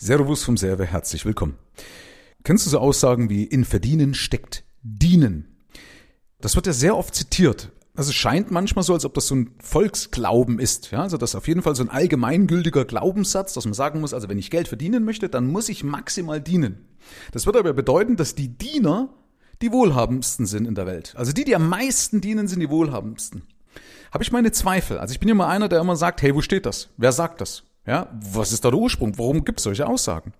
Servus vom Server, herzlich willkommen. Kennst du so Aussagen wie in Verdienen steckt Dienen? Das wird ja sehr oft zitiert. Also es scheint manchmal so, als ob das so ein Volksglauben ist. Ja, also das ist auf jeden Fall so ein allgemeingültiger Glaubenssatz, dass man sagen muss, also wenn ich Geld verdienen möchte, dann muss ich maximal dienen. Das wird aber bedeuten, dass die Diener die wohlhabendsten sind in der Welt. Also die, die am meisten dienen, sind die wohlhabendsten. Habe ich meine Zweifel. Also ich bin immer einer, der immer sagt, hey, wo steht das? Wer sagt das? Ja, was ist da der Ursprung? Warum gibt es solche Aussagen?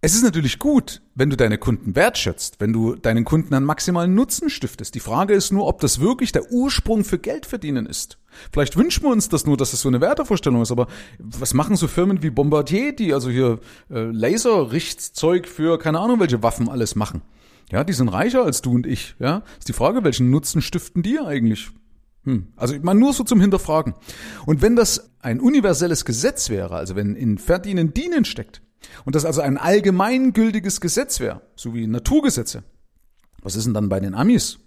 Es ist natürlich gut, wenn du deine Kunden wertschätzt, wenn du deinen Kunden einen maximalen Nutzen stiftest. Die Frage ist nur, ob das wirklich der Ursprung für Geld verdienen ist. Vielleicht wünschen wir uns das nur, dass es so eine Wertevorstellung ist, aber was machen so Firmen wie Bombardier, die also hier äh, Laserrichtzeug für keine Ahnung welche Waffen alles machen? Ja, die sind reicher als du und ich. Ja, ist die Frage, welchen Nutzen stiften die eigentlich? Hm. Also meine nur so zum Hinterfragen. Und wenn das ein universelles Gesetz wäre, also wenn in Verdienen Dienen steckt, und das also ein allgemeingültiges Gesetz wäre, so wie Naturgesetze, was ist denn dann bei den Amis?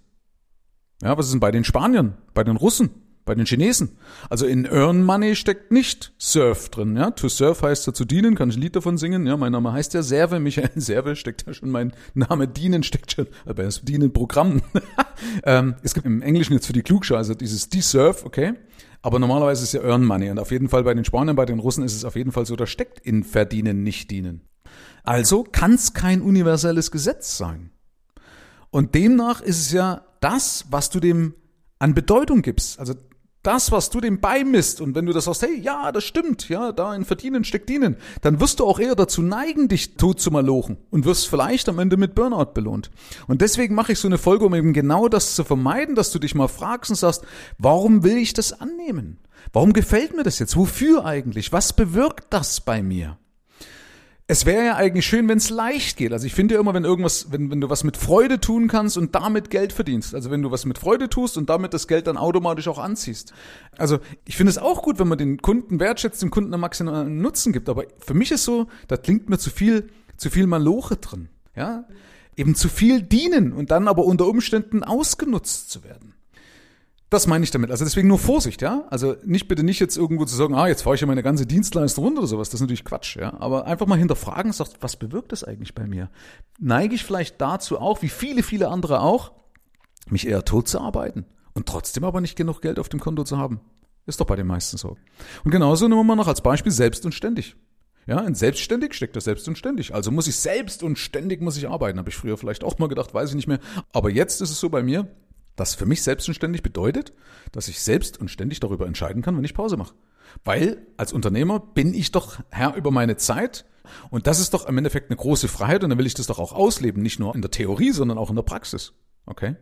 Ja, was ist denn bei den Spaniern, bei den Russen? Bei den Chinesen. Also in Earn Money steckt nicht Surf drin. Ja? To surf heißt ja zu dienen, kann ich ein Lied davon singen. Ja, mein Name heißt ja Serve, Michael Serve steckt ja schon, mein Name Dienen steckt schon, aber das Dienen-Programm. ähm, es gibt im Englischen jetzt für die Klugscheiße dieses Deserve, okay? Aber normalerweise ist ja Earn Money und auf jeden Fall bei den Spaniern, bei den Russen ist es auf jeden Fall so, da steckt in Verdienen, nicht dienen. Also kann es kein universelles Gesetz sein. Und demnach ist es ja das, was du dem an Bedeutung gibst. Also das, was du dem beimisst, und wenn du das sagst, hey, ja, das stimmt, ja, da in Verdienen steckt Dienen, dann wirst du auch eher dazu neigen, dich tot zu malochen und wirst vielleicht am Ende mit Burnout belohnt. Und deswegen mache ich so eine Folge, um eben genau das zu vermeiden, dass du dich mal fragst und sagst, warum will ich das annehmen? Warum gefällt mir das jetzt? Wofür eigentlich? Was bewirkt das bei mir? Es wäre ja eigentlich schön, wenn es leicht geht. Also ich finde ja immer, wenn irgendwas, wenn, wenn du was mit Freude tun kannst und damit Geld verdienst. Also wenn du was mit Freude tust und damit das Geld dann automatisch auch anziehst. Also ich finde es auch gut, wenn man den Kunden wertschätzt, dem Kunden einen maximalen Nutzen gibt. Aber für mich ist so, da klingt mir zu viel, zu viel Maloche drin. Ja, eben zu viel dienen und dann aber unter Umständen ausgenutzt zu werden. Das meine ich damit. Also deswegen nur Vorsicht, ja. Also nicht bitte nicht jetzt irgendwo zu sagen, ah, jetzt fahre ich ja meine ganze Dienstleistung runter oder sowas. Das ist natürlich Quatsch, ja. Aber einfach mal hinterfragen, sagt, was bewirkt das eigentlich bei mir? Neige ich vielleicht dazu auch, wie viele, viele andere auch, mich eher tot zu arbeiten und trotzdem aber nicht genug Geld auf dem Konto zu haben? Ist doch bei den meisten so. Und genauso nehmen wir mal noch als Beispiel selbst und ständig. Ja, in selbstständig steckt das selbst und ständig. Also muss ich selbst und ständig muss ich arbeiten. Habe ich früher vielleicht auch mal gedacht, weiß ich nicht mehr. Aber jetzt ist es so bei mir, das für mich selbstständig bedeutet, dass ich selbst und ständig darüber entscheiden kann, wenn ich Pause mache. Weil als Unternehmer bin ich doch Herr über meine Zeit und das ist doch im Endeffekt eine große Freiheit und dann will ich das doch auch ausleben, nicht nur in der Theorie, sondern auch in der Praxis. Okay?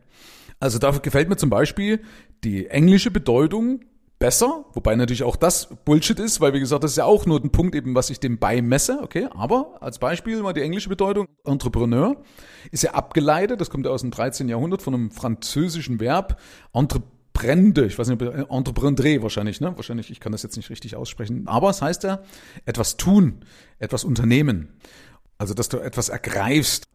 Also da gefällt mir zum Beispiel die englische Bedeutung besser, wobei natürlich auch das Bullshit ist, weil wie gesagt, das ist ja auch nur ein Punkt eben, was ich dem beimesse, okay, aber als Beispiel mal die englische Bedeutung, Entrepreneur, ist ja abgeleitet, das kommt ja aus dem 13. Jahrhundert von einem französischen Verb, Entreprende, ich weiß nicht, Entreprendre wahrscheinlich, ne? Wahrscheinlich, ich kann das jetzt nicht richtig aussprechen. Aber es heißt ja, etwas tun, etwas unternehmen. Also, dass du etwas ergreifst.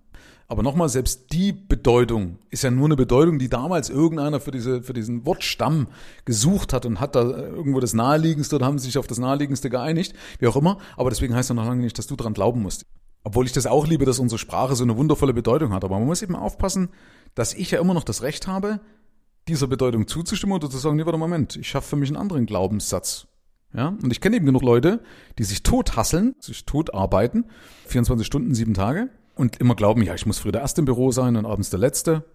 Aber nochmal, selbst die Bedeutung ist ja nur eine Bedeutung, die damals irgendeiner für, diese, für diesen Wortstamm gesucht hat und hat da irgendwo das Naheliegendste oder haben sich auf das Naheliegendste geeinigt, wie auch immer. Aber deswegen heißt ja noch lange nicht, dass du dran glauben musst. Obwohl ich das auch liebe, dass unsere Sprache so eine wundervolle Bedeutung hat. Aber man muss eben aufpassen, dass ich ja immer noch das Recht habe, dieser Bedeutung zuzustimmen oder zu sagen, nee, warte, Moment, ich schaffe für mich einen anderen Glaubenssatz. Ja, und ich kenne eben genug Leute, die sich tot hasseln, sich tot arbeiten, 24 Stunden, sieben Tage, und immer glauben, ja, ich muss früher der Erste im Büro sein und abends der Letzte.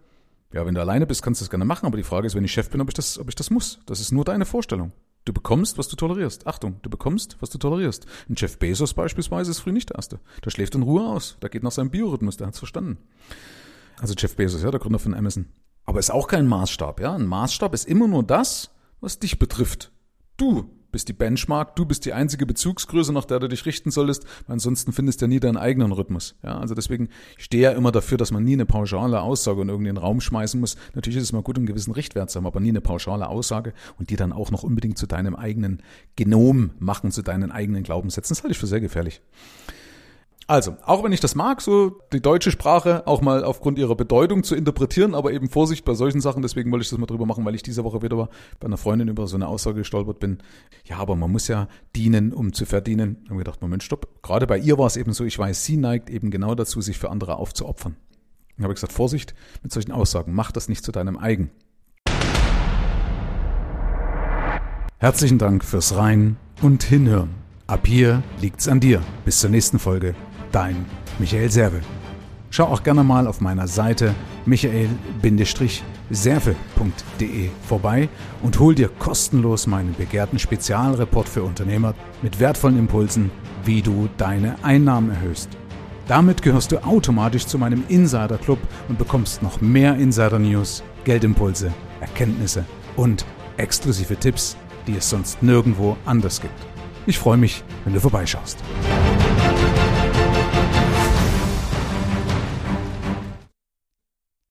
Ja, wenn du alleine bist, kannst du das gerne machen, aber die Frage ist, wenn ich Chef bin, ob ich das, ob ich das muss. Das ist nur deine Vorstellung. Du bekommst, was du tolerierst. Achtung, du bekommst, was du tolerierst. Ein Jeff Bezos beispielsweise ist früh nicht der Erste. Der schläft in Ruhe aus. Der geht nach seinem Biorhythmus, der hat's verstanden. Also Jeff Bezos, ja, der Gründer von Amazon. Aber ist auch kein Maßstab, ja. Ein Maßstab ist immer nur das, was dich betrifft. Du bist die Benchmark, du bist die einzige Bezugsgröße, nach der du dich richten solltest, weil ansonsten findest du ja nie deinen eigenen Rhythmus. Ja, also deswegen stehe ja immer dafür, dass man nie eine pauschale Aussage in irgendeinen Raum schmeißen muss. Natürlich ist es mal gut, einen gewissen Richtwert zu haben, aber nie eine pauschale Aussage und die dann auch noch unbedingt zu deinem eigenen Genom machen, zu deinen eigenen Glaubenssätzen. Das halte ich für sehr gefährlich. Also, auch wenn ich das mag, so die deutsche Sprache auch mal aufgrund ihrer Bedeutung zu interpretieren, aber eben Vorsicht bei solchen Sachen, deswegen wollte ich das mal drüber machen, weil ich diese Woche wieder bei einer Freundin über so eine Aussage gestolpert bin. Ja, aber man muss ja dienen, um zu verdienen. Ich habe gedacht, Moment, stopp. Gerade bei ihr war es eben so, ich weiß, sie neigt eben genau dazu, sich für andere aufzuopfern. Dann habe ich gesagt, Vorsicht mit solchen Aussagen, mach das nicht zu deinem eigen. Herzlichen Dank fürs Rein und Hinhören. Ab hier liegt's an dir. Bis zur nächsten Folge dein Michael Serve. Schau auch gerne mal auf meiner Seite michael-serve.de vorbei und hol dir kostenlos meinen begehrten Spezialreport für Unternehmer mit wertvollen Impulsen, wie du deine Einnahmen erhöhst. Damit gehörst du automatisch zu meinem Insider Club und bekommst noch mehr Insider News, Geldimpulse, Erkenntnisse und exklusive Tipps, die es sonst nirgendwo anders gibt. Ich freue mich, wenn du vorbeischaust.